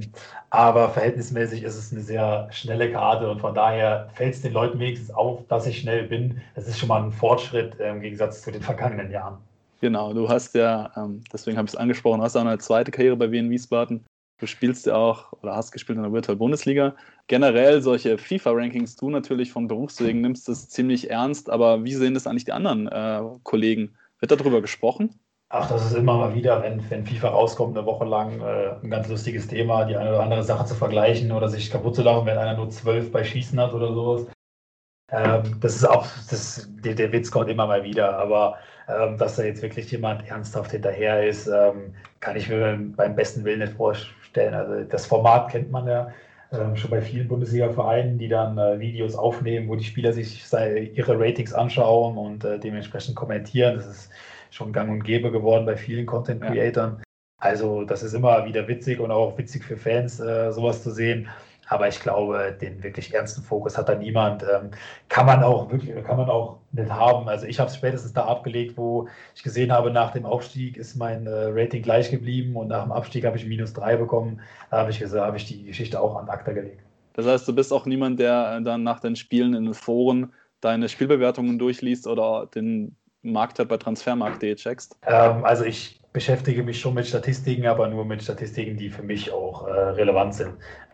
aber verhältnismäßig ist es eine sehr schnelle Karte und von daher fällt es den Leuten wenigstens auf, dass ich schnell bin. Das ist schon mal ein Fortschritt im Gegensatz zu den vergangenen Jahren. Genau, du hast ja, ähm, deswegen habe ich es angesprochen, hast auch eine zweite Karriere bei Wien Wiesbaden Du spielst ja auch oder hast gespielt in der Virtual Bundesliga. Generell solche FIFA-Rankings, du natürlich vom Berufswegen nimmst es ziemlich ernst, aber wie sehen das eigentlich die anderen äh, Kollegen? Wird darüber gesprochen? Ach, das ist immer mal wieder, wenn, wenn FIFA rauskommt, eine Woche lang äh, ein ganz lustiges Thema, die eine oder andere Sache zu vergleichen oder sich kaputt zu lachen, wenn einer nur zwölf bei Schießen hat oder sowas. Ähm, das ist auch, das, der, der, Witz kommt immer mal wieder, aber ähm, dass da jetzt wirklich jemand ernsthaft hinterher ist, ähm, kann ich mir beim besten Willen nicht vorstellen stellen. Also das Format kennt man ja äh, schon bei vielen Bundesliga-Vereinen, die dann äh, Videos aufnehmen, wo die Spieler sich ihre Ratings anschauen und äh, dementsprechend kommentieren. Das ist schon gang und gäbe geworden bei vielen Content-Creatern. Ja. Also das ist immer wieder witzig und auch witzig für Fans, äh, sowas zu sehen. Aber ich glaube, den wirklich ernsten Fokus hat da niemand. Ähm, kann man auch wirklich, kann man auch nicht haben. Also ich habe es spätestens da abgelegt, wo ich gesehen habe, nach dem Aufstieg ist mein äh, Rating gleich geblieben und nach dem Abstieg habe ich minus drei bekommen. Da habe ich gesagt, habe ich die Geschichte auch an Akta gelegt. Das heißt, du bist auch niemand, der dann nach den Spielen in den Foren deine Spielbewertungen durchliest oder den Marktwert bei Transfermarkt.de checkst? Ähm, also ich beschäftige mich schon mit Statistiken, aber nur mit Statistiken, die für mich auch äh, relevant sind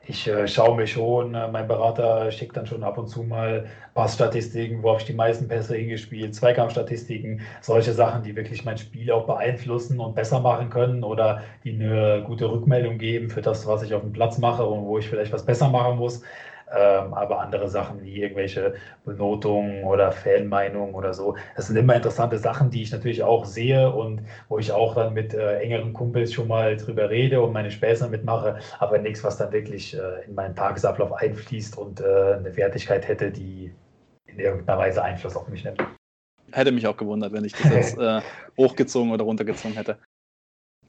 ich äh, schaue mir schon, äh, mein Berater schickt dann schon ab und zu mal Passstatistiken, wo habe ich die meisten Pässe hingespielt, Zweikampfstatistiken, solche Sachen, die wirklich mein Spiel auch beeinflussen und besser machen können oder die eine gute Rückmeldung geben für das, was ich auf dem Platz mache und wo ich vielleicht was besser machen muss. Ähm, aber andere Sachen wie irgendwelche Benotungen oder Fanmeinungen oder so, das sind immer interessante Sachen, die ich natürlich auch sehe und wo ich auch dann mit äh, engeren Kumpels schon mal drüber rede und meine Späße mitmache, aber nichts, was dann wirklich äh, in meinen Tagesablauf einfließt und äh, eine Wertigkeit hätte, die in irgendeiner Weise Einfluss auf mich nimmt. Hätte mich auch gewundert, wenn ich das jetzt äh, hochgezogen oder runtergezogen hätte.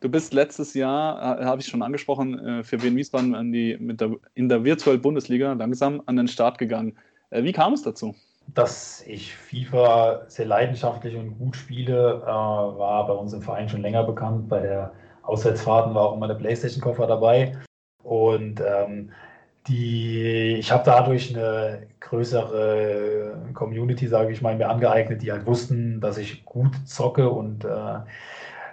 Du bist letztes Jahr, äh, habe ich schon angesprochen, äh, für Wien Wiesbaden in, die, der, in der Virtual Bundesliga langsam an den Start gegangen. Äh, wie kam es dazu? Dass ich FIFA sehr leidenschaftlich und gut spiele, war bei uns im Verein schon länger bekannt. Bei der Auswärtsfahrten war auch immer der PlayStation-Koffer dabei. Und ähm, die, ich habe dadurch eine größere Community, sage ich mal, mir angeeignet, die halt wussten, dass ich gut zocke und äh,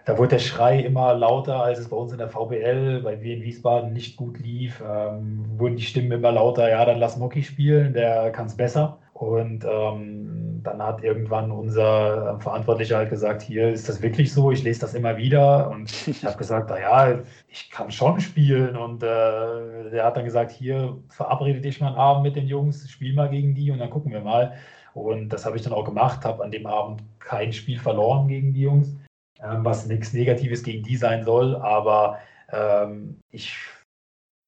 da wurde der Schrei immer lauter, als es bei uns in der VBL, bei wir in Wiesbaden nicht gut lief, ähm, wurden die Stimmen immer lauter, ja, dann lass Mocky spielen, der kann es besser. Und ähm, dann hat irgendwann unser Verantwortlicher halt gesagt, hier ist das wirklich so, ich lese das immer wieder. Und ich habe gesagt, naja, ich kann schon spielen. Und äh, der hat dann gesagt, hier verabrede dich mal einen Abend mit den Jungs, spiel mal gegen die und dann gucken wir mal. Und das habe ich dann auch gemacht, habe an dem Abend kein Spiel verloren gegen die Jungs was nichts Negatives gegen die sein soll, aber ähm, ich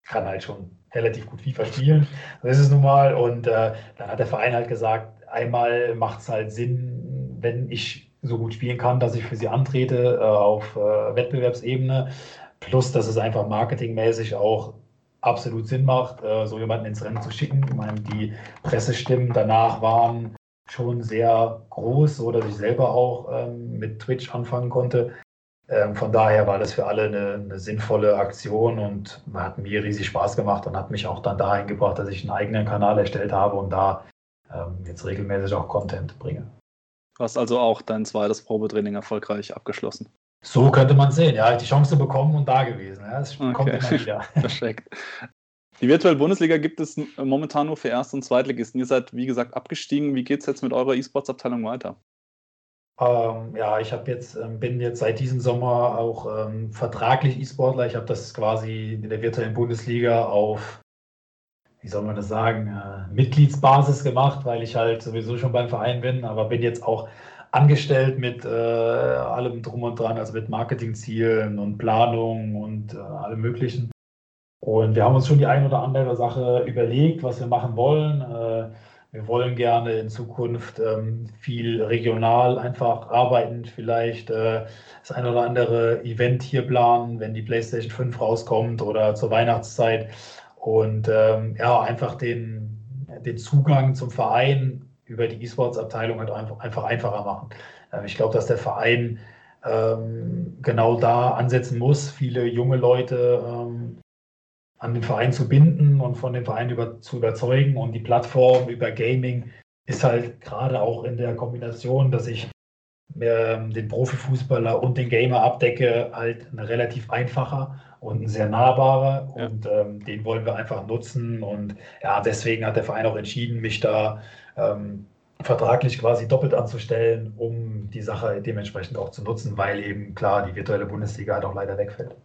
kann halt schon relativ gut FIFA spielen. Das ist es nun mal. Und äh, dann hat der Verein halt gesagt, einmal macht es halt Sinn, wenn ich so gut spielen kann, dass ich für sie antrete äh, auf äh, Wettbewerbsebene. Plus, dass es einfach marketingmäßig auch absolut Sinn macht, äh, so jemanden ins Rennen zu schicken. Ich meine, die Pressestimmen danach waren schon sehr groß, so dass ich selber auch ähm, mit Twitch anfangen konnte. Ähm, von daher war das für alle eine, eine, sinnvolle Aktion und hat mir riesig Spaß gemacht und hat mich auch dann dahin gebracht, dass ich einen eigenen Kanal erstellt habe und da ähm, jetzt regelmäßig auch Content bringe. Du hast also auch dein zweites Probetraining erfolgreich abgeschlossen. So könnte man sehen, ja, die Chance bekommen und da gewesen. Ja, das okay. kommt immer wieder. Perfekt. Die virtuelle Bundesliga gibt es momentan nur für Erst- und Zweitligisten. Ihr seid, wie gesagt, abgestiegen. Wie geht es jetzt mit eurer E-Sports-Abteilung weiter? Ähm, ja, ich jetzt, ähm, bin jetzt seit diesem Sommer auch ähm, vertraglich E-Sportler. Ich habe das quasi in der virtuellen Bundesliga auf, wie soll man das sagen, äh, Mitgliedsbasis gemacht, weil ich halt sowieso schon beim Verein bin, aber bin jetzt auch angestellt mit äh, allem drum und dran, also mit Marketingzielen und Planung und äh, allem Möglichen. Und wir haben uns schon die ein oder andere Sache überlegt, was wir machen wollen. Äh, wir wollen gerne in Zukunft ähm, viel regional einfach arbeiten, vielleicht äh, das ein oder andere Event hier planen, wenn die PlayStation 5 rauskommt oder zur Weihnachtszeit. Und ähm, ja, einfach den, den Zugang zum Verein über die E-Sports-Abteilung halt einfach, einfach einfacher machen. Ähm, ich glaube, dass der Verein genau da ansetzen muss, viele junge Leute an den Verein zu binden und von dem Verein über, zu überzeugen. Und die Plattform über Gaming ist halt gerade auch in der Kombination, dass ich äh, den Profifußballer und den Gamer abdecke, halt ein relativ einfacher und ein sehr nahbarer. Ja. Und ähm, den wollen wir einfach nutzen. Und ja, deswegen hat der Verein auch entschieden, mich da ähm, vertraglich quasi doppelt anzustellen, um die Sache dementsprechend auch zu nutzen, weil eben klar die virtuelle Bundesliga halt auch leider wegfällt.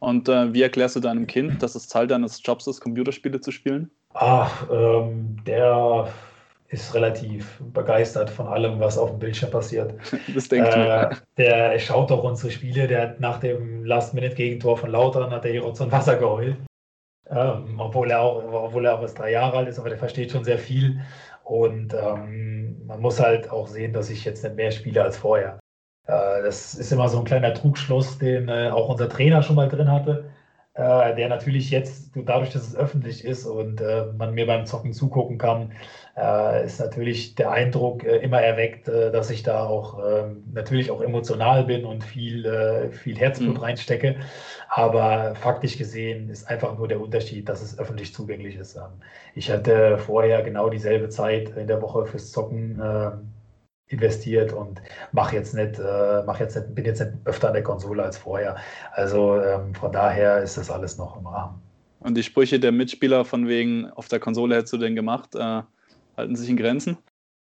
Und äh, wie erklärst du deinem Kind, dass es Teil deines Jobs ist, Computerspiele zu spielen? Ach, ähm, der ist relativ begeistert von allem, was auf dem Bildschirm passiert. Das denke ich äh, mir. Der schaut doch unsere Spiele. Der hat nach dem Last-Minute-Gegentor von Lautern hat er hier Rotz und Wasser geheult. Ähm, obwohl, er auch, obwohl er auch erst drei Jahre alt ist, aber der versteht schon sehr viel. Und ähm, man muss halt auch sehen, dass ich jetzt nicht mehr spiele als vorher. Äh, das ist immer so ein kleiner Trugschluss, den äh, auch unser Trainer schon mal drin hatte, äh, der natürlich jetzt, dadurch, dass es öffentlich ist und man mir beim Zocken zugucken kann, ist natürlich der Eindruck immer erweckt, dass ich da auch ähm, natürlich auch emotional bin und viel, viel Herzblut mhm. reinstecke. Aber faktisch gesehen ist einfach nur der Unterschied, dass es öffentlich zugänglich ist. Ähm, ich hatte vorher genau dieselbe Zeit in der Woche fürs Zocken ähm, investiert und mache jetzt nicht, äh, mach jetzt nicht, bin jetzt nicht öfter an der Konsole als vorher. Also ähm, von daher ist das alles noch im Rahmen. Und die Sprüche der Mitspieler von wegen, auf der Konsole hättest du den gemacht, äh, halten sich in Grenzen?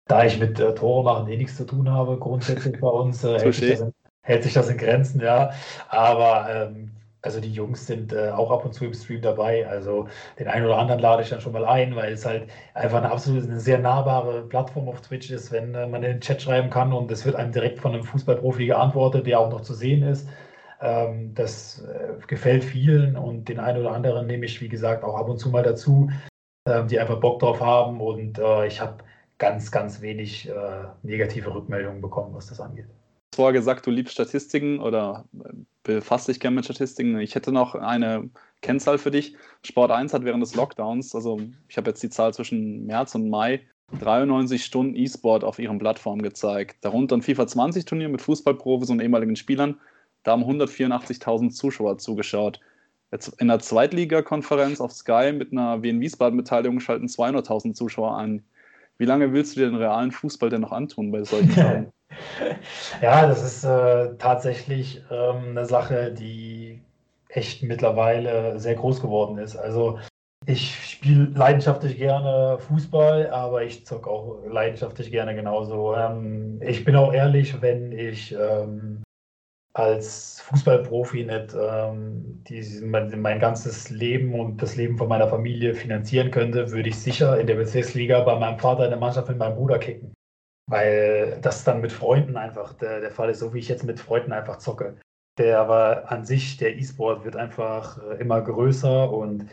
Da ich mit äh, Tore machen eh nichts zu tun habe, grundsätzlich bei uns, äh, hält, sich in, hält, sich das in, Grenzen, ja. Aber ähm, also die Jungs sind äh, auch ab und zu im Stream dabei. Also den einen oder anderen lade ich dann schon mal ein, weil es halt einfach eine absolut eine sehr nahbare Plattform auf Twitch ist, wenn äh, man in den Chat schreiben kann und es wird einem direkt von einem Fußballprofi geantwortet, der auch noch zu sehen ist. Ähm, das äh, gefällt vielen und den einen oder anderen nehme ich, wie gesagt, auch ab und zu mal dazu, ähm, die einfach Bock drauf haben und äh, ich habe ganz, ganz wenig äh, negative Rückmeldungen bekommen, was das angeht vorher gesagt, du liebst Statistiken oder äh, befasst dich gerne mit Statistiken. Ich hätte noch eine Kennzahl für dich. Sport 1 hat während des Lockdowns, also ich habe jetzt die Zahl zwischen März und Mai, 93 Stunden E-Sport auf ihren Plattformen gezeigt. Darunter ein FIFA 20 Turnier mit Fußballprofis und ehemaligen Spielern. Da haben 184.000 Zuschauer zugeschaut. Jetzt in der Zweitligakonferenz auf Sky mit einer Wien Wiesbaden-Beteiligung schalten 200.000 Zuschauer ein. Wie lange willst du dir den realen Fußball denn noch antun bei solchen Zahlen? Ja, das ist äh, tatsächlich ähm, eine Sache, die echt mittlerweile sehr groß geworden ist. Also ich spiele leidenschaftlich gerne Fußball, aber ich zocke auch leidenschaftlich gerne genauso. Ähm, ich bin auch ehrlich, wenn ich ähm, als Fußballprofi nicht ähm, die, mein, mein, ganzes Leben und das Leben von meiner Familie finanzieren könnte, würde ich sicher in der Bezirksliga bei meinem Vater in der Mannschaft mit meinem Bruder kicken weil das dann mit Freunden einfach der, der Fall ist, so wie ich jetzt mit Freunden einfach zocke. Der aber an sich, der E-Sport wird einfach äh, immer größer und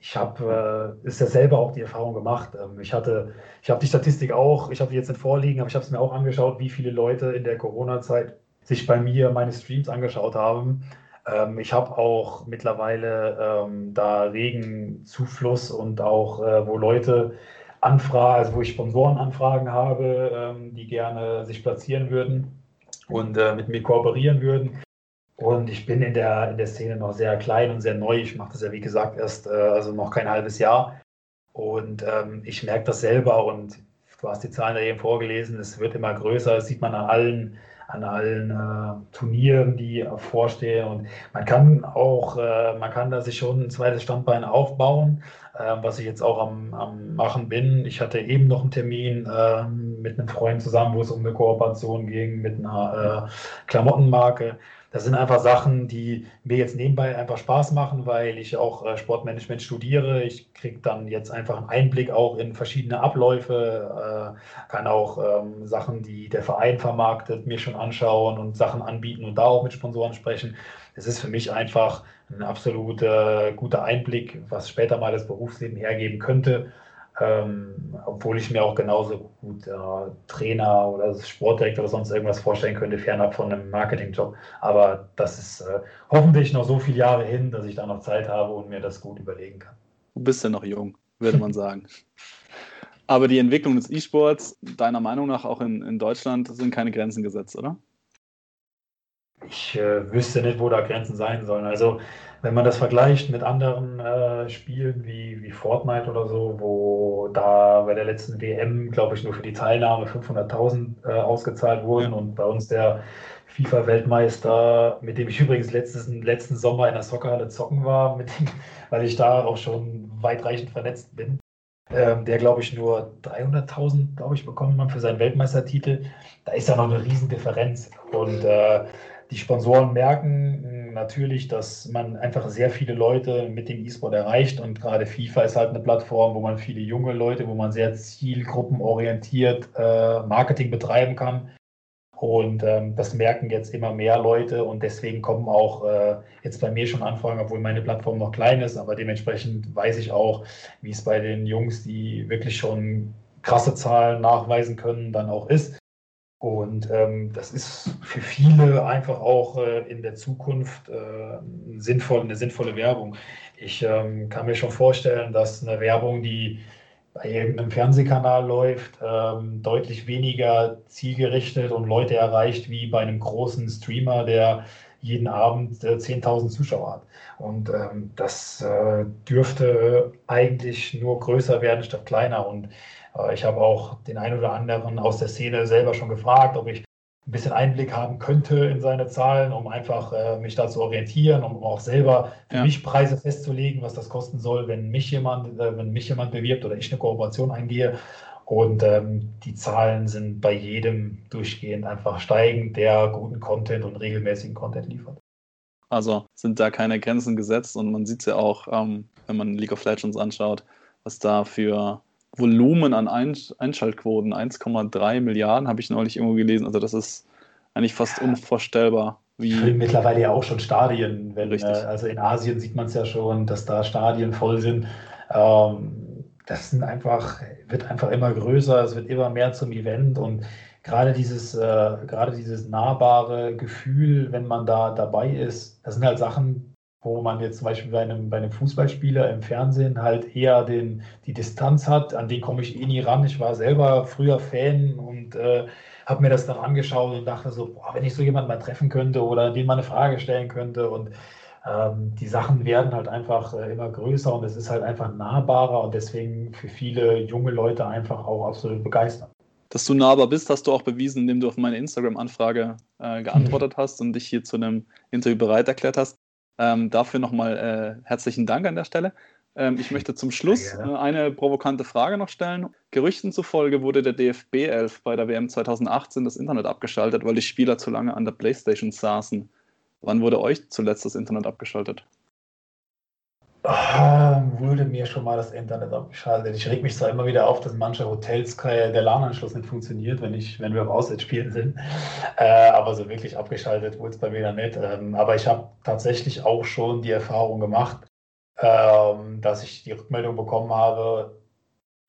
ich habe äh, ist ja selber auch die Erfahrung gemacht. Ähm, ich hatte, ich habe die Statistik auch, ich habe die jetzt nicht vorliegen, aber ich habe es mir auch angeschaut, wie viele Leute in der Corona-Zeit sich bei mir meine Streams angeschaut haben. Ähm, ich habe auch mittlerweile ähm, da regen Zufluss und auch, äh, wo Leute anfragen, also wo ich Sponsorenanfragen habe, ähm, die gerne sich platzieren würden und äh, mit mir kooperieren würden. Und ich bin in der, in der Szene noch sehr klein und sehr neu. Ich mache das ja, wie gesagt, erst äh, also noch kein halbes Jahr. Und ähm, ich merke das selber und du hast die Zahlen ja eben vorgelesen, es wird immer größer, das sieht man an allen an allen äh, Turnieren, die vorstehen. Und man kann auch, äh, man kann da sich schon ein zweites Standbein aufbauen, äh, was ich jetzt auch am, am, machen bin. Ich hatte eben noch einen Termin ähm, mit einem Freund zusammen, wo es um eine Kooperation ging mit einer äh, Klamottenmarke das sind einfach Sachen, die mir jetzt nebenbei einfach Spaß machen, weil ich auch äh, Sportmanagement studiere. Ich kriege dann jetzt einfach einen Einblick auch in verschiedene Abläufe, äh, kann auch ähm, Sachen, die der Verein vermarktet, mir schon anschauen und Sachen anbieten und da auch mit Sponsoren sprechen. Es ist für mich einfach ein absolut äh, guter Einblick, was später mal das Berufsleben hergeben könnte. Ähm, obwohl ich mir auch genauso gut äh, Trainer oder Sportdirektor oder sonst irgendwas vorstellen könnte, fernab von einem Marketingjob. Aber das ist äh, hoffentlich noch so viele Jahre hin, dass ich da noch Zeit habe und mir das gut überlegen kann. Du bist ja noch jung, würde man sagen. Aber die Entwicklung des E-Sports, deiner Meinung nach auch in, in Deutschland, sind keine Grenzen gesetzt, oder? Ich äh, wüsste nicht, wo da Grenzen sein sollen. Also wenn man das vergleicht mit anderen äh, Spielen wie, wie Fortnite oder so, wo da bei der letzten WM, glaube ich, nur für die Teilnahme 500.000 äh, ausgezahlt wurden ja. und bei uns der FIFA-Weltmeister, mit dem ich übrigens letztes, letzten Sommer in der Soccerhalle zocken war, dem, weil ich da auch schon weitreichend vernetzt bin, ähm, der, glaube ich, nur 300.000, glaube ich, bekommen hat für seinen Weltmeistertitel. Da ist ja noch eine Riesendifferenz. Und äh, die Sponsoren merken natürlich, dass man einfach sehr viele Leute mit dem E-Sport erreicht und gerade FIFA ist halt eine Plattform, wo man viele junge Leute, wo man sehr zielgruppenorientiert äh, Marketing betreiben kann. Und ähm, das merken jetzt immer mehr Leute und deswegen kommen auch äh, jetzt bei mir schon Anfragen, obwohl meine Plattform noch klein ist, aber dementsprechend weiß ich auch, wie es bei den Jungs, die wirklich schon krasse Zahlen nachweisen können, dann auch ist. Und ähm, das ist für viele einfach auch äh, in der Zukunft äh, sinnvoll, eine sinnvolle Werbung. Ich ähm, kann mir schon vorstellen, dass eine Werbung, die bei irgendeinem Fernsehkanal läuft, ähm, deutlich weniger zielgerichtet und Leute erreicht wie bei einem großen Streamer, der jeden Abend äh, 10.000 Zuschauer hat. Und ähm, das äh, dürfte eigentlich nur größer werden statt kleiner. Und ich habe auch den einen oder anderen aus der Szene selber schon gefragt, ob ich ein bisschen Einblick haben könnte in seine Zahlen, um einfach äh, mich da zu orientieren, um auch selber für ja. mich Preise festzulegen, was das kosten soll, wenn mich jemand, äh, wenn mich jemand bewirbt oder ich eine Kooperation eingehe. Und ähm, die Zahlen sind bei jedem durchgehend einfach steigend, der guten Content und regelmäßigen Content liefert. Also sind da keine Grenzen gesetzt und man sieht es ja auch, ähm, wenn man League of Legends anschaut, was da für Volumen an Einschaltquoten, 1,3 Milliarden, habe ich neulich irgendwo gelesen. Also das ist eigentlich fast unvorstellbar. Wie mittlerweile ja auch schon Stadien. Wenn, äh, also in Asien sieht man es ja schon, dass da Stadien voll sind. Ähm, das sind einfach, wird einfach immer größer, es wird immer mehr zum Event und gerade dieses, äh, gerade dieses nahbare Gefühl, wenn man da dabei ist, das sind halt Sachen, wo man jetzt zum Beispiel bei einem, bei einem Fußballspieler im Fernsehen halt eher den, die Distanz hat, an den komme ich eh nie ran. Ich war selber früher Fan und äh, habe mir das dann angeschaut und dachte so, boah, wenn ich so jemanden mal treffen könnte oder dem mal eine Frage stellen könnte und ähm, die Sachen werden halt einfach äh, immer größer und es ist halt einfach nahbarer und deswegen für viele junge Leute einfach auch absolut begeistert. Dass du nahbar bist, hast du auch bewiesen, indem du auf meine Instagram-Anfrage äh, geantwortet hast und dich hier zu einem Interview bereit erklärt hast. Ähm, dafür nochmal äh, herzlichen Dank an der Stelle. Ähm, ich möchte zum Schluss äh, eine provokante Frage noch stellen. Gerüchten zufolge wurde der DFB 11 bei der WM 2018 das Internet abgeschaltet, weil die Spieler zu lange an der Playstation saßen. Wann wurde euch zuletzt das Internet abgeschaltet? Ah, wurde mir schon mal das Internet abgeschaltet. Ich reg mich zwar immer wieder auf, dass manche Hotels der LAN-Anschluss nicht funktioniert, wenn, ich, wenn wir auf Auswärtsspielen sind. Äh, aber so wirklich abgeschaltet wurde es bei mir dann nicht. Ähm, aber ich habe tatsächlich auch schon die Erfahrung gemacht, ähm, dass ich die Rückmeldung bekommen habe,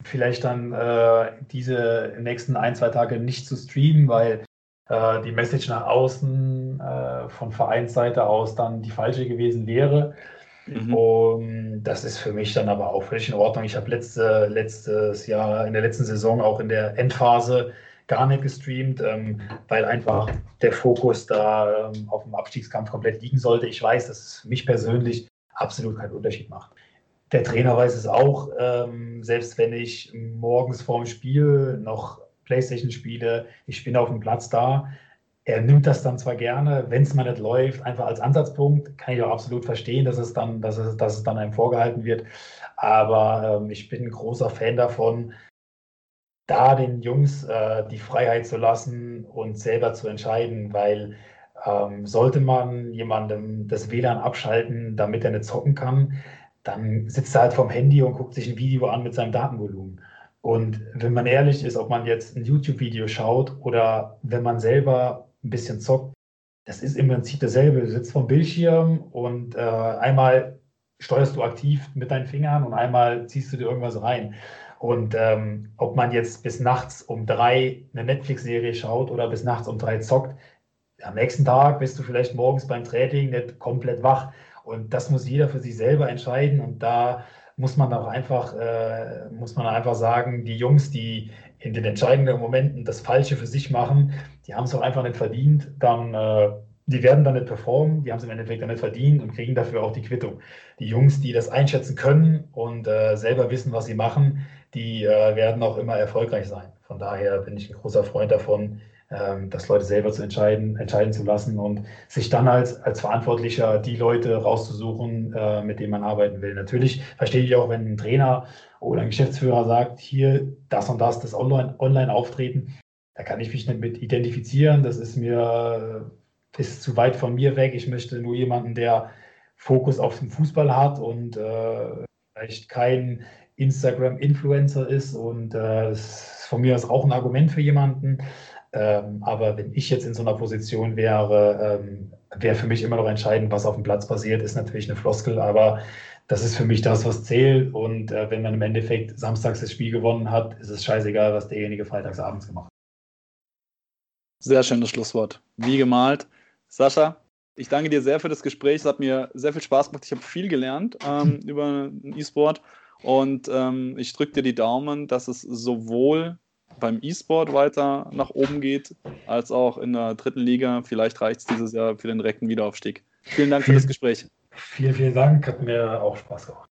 vielleicht dann äh, diese nächsten ein, zwei Tage nicht zu streamen, weil äh, die Message nach außen äh, von Vereinsseite aus dann die falsche gewesen wäre. Mhm. Und das ist für mich dann aber auch völlig in Ordnung. Ich habe letzte, letztes Jahr in der letzten Saison auch in der Endphase gar nicht gestreamt, ähm, weil einfach der Fokus da ähm, auf dem Abstiegskampf komplett liegen sollte. Ich weiß, dass es für mich persönlich absolut keinen Unterschied macht. Der Trainer weiß es auch, ähm, selbst wenn ich morgens vorm Spiel noch Playstation spiele, ich bin auf dem Platz da. Er nimmt das dann zwar gerne, wenn es mal nicht läuft, einfach als Ansatzpunkt, kann ich auch absolut verstehen, dass es dann, dass es, dass es dann einem vorgehalten wird. Aber ähm, ich bin ein großer Fan davon, da den Jungs äh, die Freiheit zu lassen und selber zu entscheiden, weil ähm, sollte man jemandem das WLAN abschalten, damit er nicht zocken kann, dann sitzt er halt vorm Handy und guckt sich ein Video an mit seinem Datenvolumen. Und wenn man ehrlich ist, ob man jetzt ein YouTube-Video schaut oder wenn man selber ein bisschen zockt, das ist im Prinzip dasselbe. Du sitzt vom Bildschirm und äh, einmal steuerst du aktiv mit deinen Fingern und einmal ziehst du dir irgendwas rein. Und ähm, ob man jetzt bis nachts um drei eine Netflix-Serie schaut oder bis nachts um drei zockt, am nächsten Tag bist du vielleicht morgens beim Training nicht komplett wach. Und das muss jeder für sich selber entscheiden. Und da muss man auch einfach, äh, muss man einfach sagen, die Jungs, die in den entscheidenden Momenten das Falsche für sich machen, die haben es auch einfach nicht verdient. Dann, äh, die werden dann nicht performen, die haben es im Endeffekt dann nicht verdient und kriegen dafür auch die Quittung. Die Jungs, die das einschätzen können und äh, selber wissen, was sie machen, die äh, werden auch immer erfolgreich sein. Von daher bin ich ein großer Freund davon, das Leute selber zu entscheiden, entscheiden zu lassen und sich dann als, als Verantwortlicher die Leute rauszusuchen, äh, mit denen man arbeiten will. Natürlich verstehe ich auch, wenn ein Trainer oder ein Geschäftsführer sagt, hier das und das, das Online-Auftreten, da kann ich mich nicht mit identifizieren. Das ist mir ist zu weit von mir weg. Ich möchte nur jemanden, der Fokus auf den Fußball hat und äh, vielleicht kein Instagram-Influencer ist und äh, das ist von mir aus auch ein Argument für jemanden. Ähm, aber wenn ich jetzt in so einer Position wäre, ähm, wäre für mich immer noch entscheidend, was auf dem Platz passiert, ist natürlich eine Floskel, aber das ist für mich das, was zählt. Und äh, wenn man im Endeffekt samstags das Spiel gewonnen hat, ist es scheißegal, was derjenige freitagsabends gemacht hat. Sehr schönes Schlusswort. Wie gemalt. Sascha, ich danke dir sehr für das Gespräch. Es hat mir sehr viel Spaß gemacht. Ich habe viel gelernt ähm, über E-Sport. Und ähm, ich drücke dir die Daumen, dass es sowohl beim E-Sport weiter nach oben geht, als auch in der dritten Liga. Vielleicht reicht es dieses Jahr für den direkten Wiederaufstieg. Vielen Dank vielen, für das Gespräch. Vielen, vielen Dank. Hat mir auch Spaß gemacht.